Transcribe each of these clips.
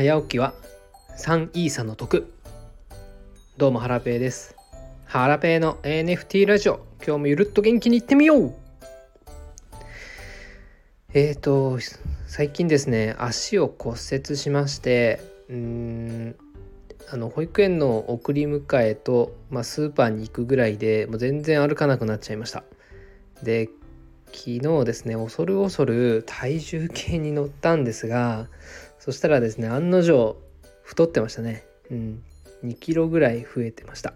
早起きは3イーサの得。どうもハラペーです。ハラペーの NFT ラジオ。今日もゆるっと元気にいってみよう。えーと最近ですね足を骨折しましてうんあの保育園の送り迎えと、まあ、スーパーに行くぐらいでもう全然歩かなくなっちゃいました。で昨日ですね恐る恐る体重計に乗ったんですがそしたらですね案の定太ってましたね。うん。2キロぐらい増えてました。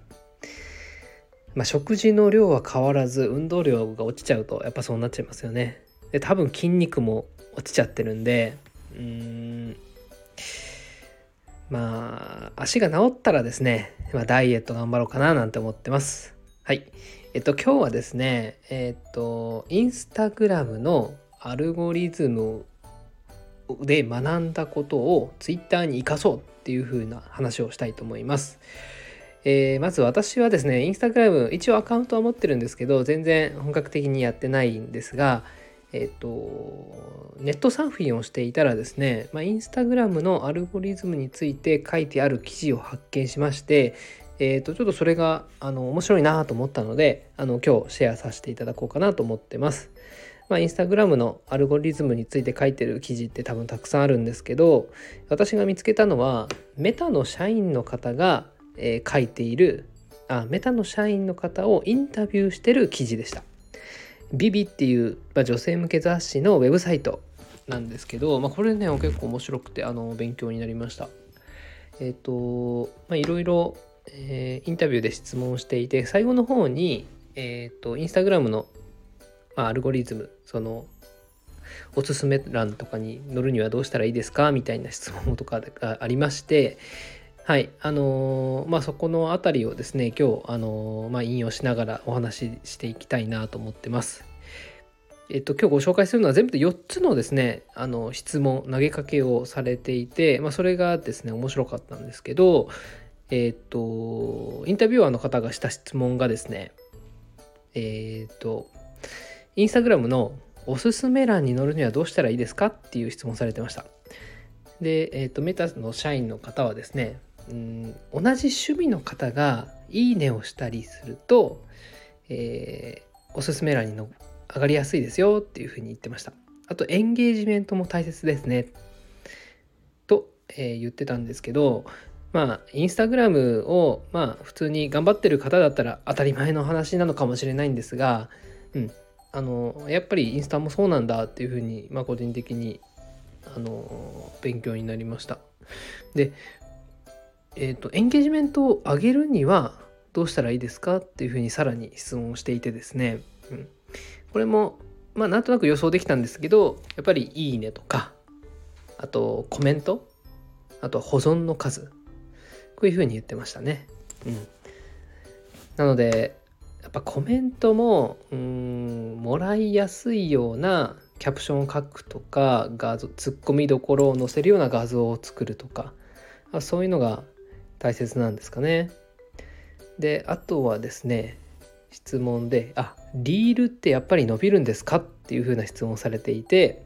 まあ食事の量は変わらず運動量が落ちちゃうとやっぱそうなっちゃいますよね。で多分筋肉も落ちちゃってるんでうーん。まあ足が治ったらですね、まあ、ダイエット頑張ろうかななんて思ってます。はい。えっと今日はですねえっとインスタグラムのアルゴリズムで学んだことをツイッターに生かそうっていう風な話をしたいと思います。えー、まず私はですねインスタグラム一応アカウントは持ってるんですけど全然本格的にやってないんですがえっ、とネットサーフィンをしていたらですね、まあ、インスタグラムのアルゴリズムについて書いてある記事を発見しましてえー、とちょっとそれがあの面白いなと思ったのであの今日シェアさせていただこうかなと思ってます。まあ、インスタグラムのアルゴリズムについて書いてる記事って多分たくさんあるんですけど私が見つけたのはメタの社員の方が、えー、書いているあメタの社員の方をインタビューしてる記事でした。ビビっていう、まあ、女性向け雑誌のウェブサイトなんですけど、まあ、これね結構面白くてあの勉強になりました。えっ、ー、とまあいろいろえー、インタビューで質問していて最後の方に、えーと、インスタグラムの、まあ、アルゴリズムそのおすすめ欄とかに載るにはどうしたらいいですかみたいな質問とかがありましてはいあのー、まあそこの辺りをですね今日、あのー、まあ、引用しながらお話ししていきたいなと思ってます。えっと、今日ご紹介するのは全部で4つのですねあの質問投げかけをされていて、まあ、それがですね面白かったんですけど、えっ、と、インタビュアーの方がした質問がですね、えっ、と、インスタグラムのおすすめ欄に載るにはどうしたらいいですかっていう質問されてました。で、えっ、ー、と、メタの社員の方はですね、うん同じ趣味の方がいいねをしたりすると、えー、おすすめ欄にの上がりやすいですよっていうふうに言ってました。あとエンゲージメントも大切ですねと、えー、言ってたんですけどまあインスタグラムをまあ普通に頑張ってる方だったら当たり前の話なのかもしれないんですが、うん、あのやっぱりインスタもそうなんだっていうふうに、まあ、個人的にあの勉強になりました。で、えっ、ー、とエンゲージメントを上げるにはどうしたらいいですかっていうふうにさらに質問をしていてですね、うん、これもまあなんとなく予想できたんですけどやっぱり「いいね」とかあとコメントあと保存の数こういうふうに言ってましたね。うん、なのでぱコメントもうんもらいやすいようなキャプションを書くとか画像ツッコミどころを載せるような画像を作るとかそういうのが大切なんですかね。であとはですね質問で「あリールってやっぱり伸びるんですか?」っていうふうな質問をされていて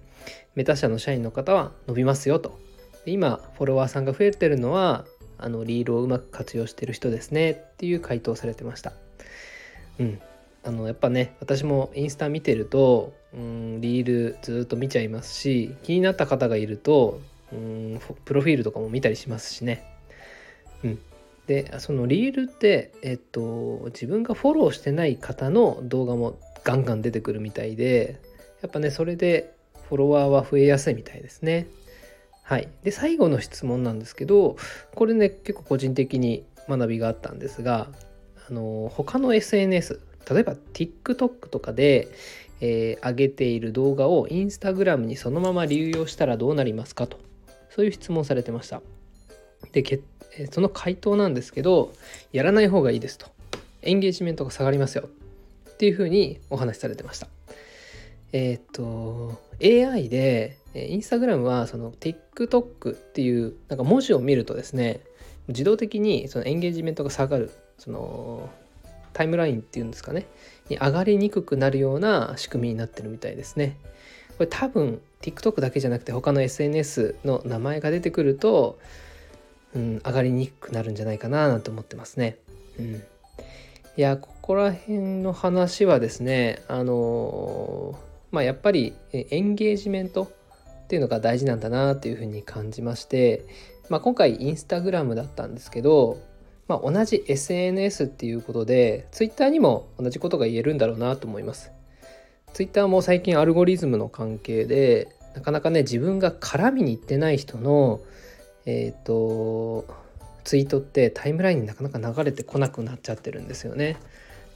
メタ社の社員の方は伸びますよと。今フォロワーさんが増えてるのはあのリールをうまく活用してる人ですねっていう回答されてました。うん、あのやっぱね私もインスタ見てるとうんリールずっと見ちゃいますし気になった方がいるとうんプロフィールとかも見たりしますしね。うん、でそのリールって、えっと、自分がフォローしてない方の動画もガンガン出てくるみたいでやっぱねそれでフォロワーは増えやすいみたいですね。はい、で最後の質問なんですけどこれね結構個人的に学びがあったんですがあの他の SNS 例えば TikTok とかで、えー、上げている動画を Instagram にそのまま流用したらどうなりますかと。そういう質問されてました。でけその回答なんですけどやらない方がいいですと。エンゲージメントが下がりますよ。っていうふうにお話しされてました。えっ、と AI でインスタグラムはその TikTok っていうなんか文字を見るとですね自動的にそのエンゲージメントが下がるそのタイムラインっていうんですかねに上がりにくくなるような仕組みになってるみたいですね。これ多分 TikTok だけじゃなくて他の SNS の名前が出てくると、うん、上がりにくくなるんじゃないかななんて思ってますね。うん、いやここら辺の話はですねあのまあやっぱりエンゲージメントっていうのが大事なんだなっていうふうに感じまして、まあ、今回インスタグラムだったんですけど、まあ、同じ SNS っていうことで Twitter にも同じことが言えるんだろうなと思います。Twitter も最近アルゴリズムの関係でなかなかね自分が絡みに行ってない人のえっ、ー、とツイートってタイムラインになかなか流れてこなくなっちゃってるんですよね。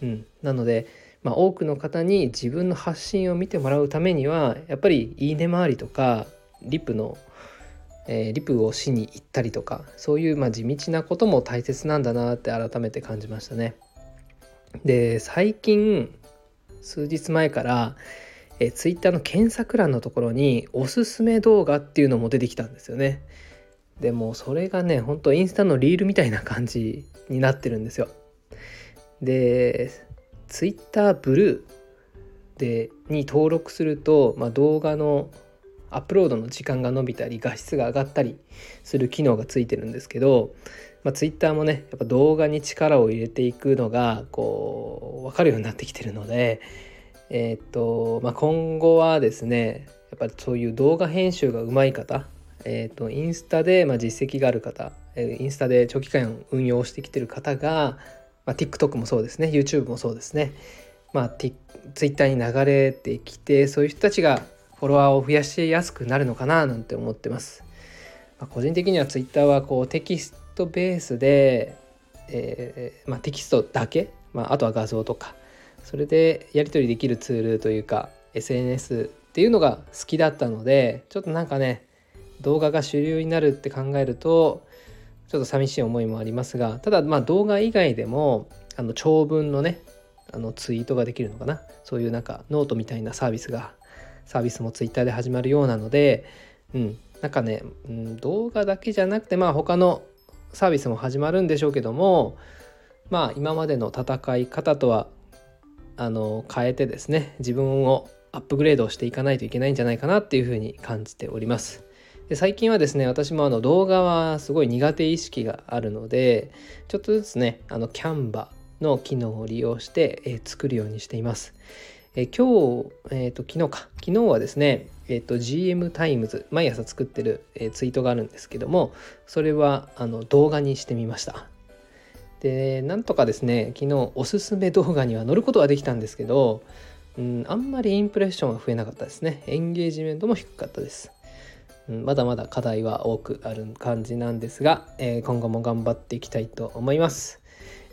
うん、なので、まあ、多くの方に自分の発信を見てもらうためにはやっぱりいいね回りとかリップの、えー、リプをしに行ったりとかそういうまあ地道なことも大切なんだなって改めて感じましたね。で最近数日前からえー、ツイッターの検索欄のところにおすすめ動画っていうのも出てきたんですよね。でもそれがねほんとインスタのリールみたいな感じになってるんですよ。でツイッターブルーでに登録すると、まあ、動画のアップロードの時間が伸びたり画質が上がったりする機能がついてるんですけど、まあ、ツイッターもねやっぱ動画に力を入れていくのがこう分かるようになってきてるのでえー、っと、まあ、今後はですねやっぱりそういう動画編集がうまい方、えー、っとインスタでま実績がある方、えインスタで長期間運用してきてる方が、まあ、TikTok もそうですね YouTube もそうですね、まあ、Twitter に流れてきてそういう人たちがフォロワーを増やしやすくなるのかななんて思ってます。まあ、個人的には Twitter はこうテキストベースで、えーまあ、テキストだけ、まあ、あとは画像とかそれでやり取りできるツールというか SNS っていうのが好きだったのでちょっとなんかね動画が主流になるって考えるとちょっと寂しい思いもありますがただまあ動画以外でもあの長文のねあのツイートができるのかなそういうなんかノートみたいなサービスがサービスもツイッターで始まるようなのでうんなんかね、うん、動画だけじゃなくてまあ他のサービスも始まるんでしょうけどもまあ今までの戦い方とはあの変えてですね自分をアップグレードしていかないといけないんじゃないかなっていうふうに感じております。で最近はですね私もあの動画はすごい苦手意識があるのでちょっとずつねあのキャンバの機能を利用して、えー、作るようにしています。え、今日、えーと、昨日か。昨日はですね、えーと、GM タイムズ毎朝作ってる、えー、ツイートがあるんですけどもそれはあの動画にしてみました。でなんとかですね昨日おすすめ動画には乗ることはできたんですけど、うん、あんまりインプレッションは増えなかったですね。エンゲージメントも低かったです、うん、まだまだ課題は多くある感じなんですが、えー、今後も頑張っていきたいと思います、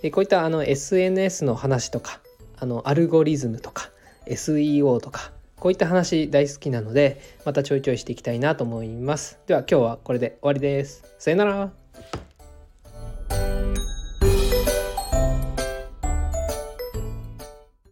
え、こういったあの SNS の話とかあのアルゴリズムとか SEO とかこういった話大好きなのでまたちょいちょいしていきたいなと思います。では今日はこれで終わりです。さよなら。